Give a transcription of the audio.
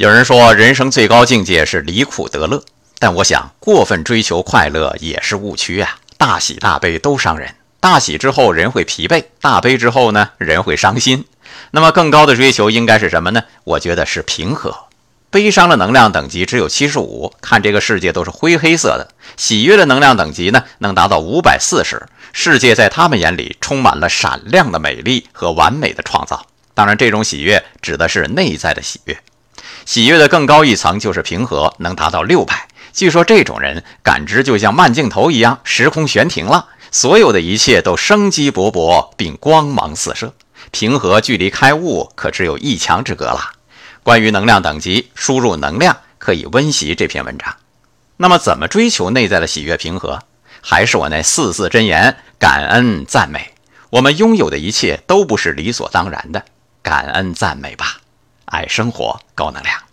有人说，人生最高境界是离苦得乐，但我想，过分追求快乐也是误区啊！大喜大悲都伤人，大喜之后人会疲惫，大悲之后呢，人会伤心。那么，更高的追求应该是什么呢？我觉得是平和。悲伤的能量等级只有七十五，看这个世界都是灰黑色的；喜悦的能量等级呢，能达到五百四十，世界在他们眼里充满了闪亮的美丽和完美的创造。当然，这种喜悦指的是内在的喜悦。喜悦的更高一层就是平和，能达到六百。据说这种人感知就像慢镜头一样，时空悬停了，所有的一切都生机勃勃并光芒四射。平和距离开悟可只有一墙之隔了。关于能量等级，输入能量可以温习这篇文章。那么，怎么追求内在的喜悦平和？还是我那四字真言：感恩赞美。我们拥有的一切都不是理所当然的，感恩赞美吧。爱生活，高能量。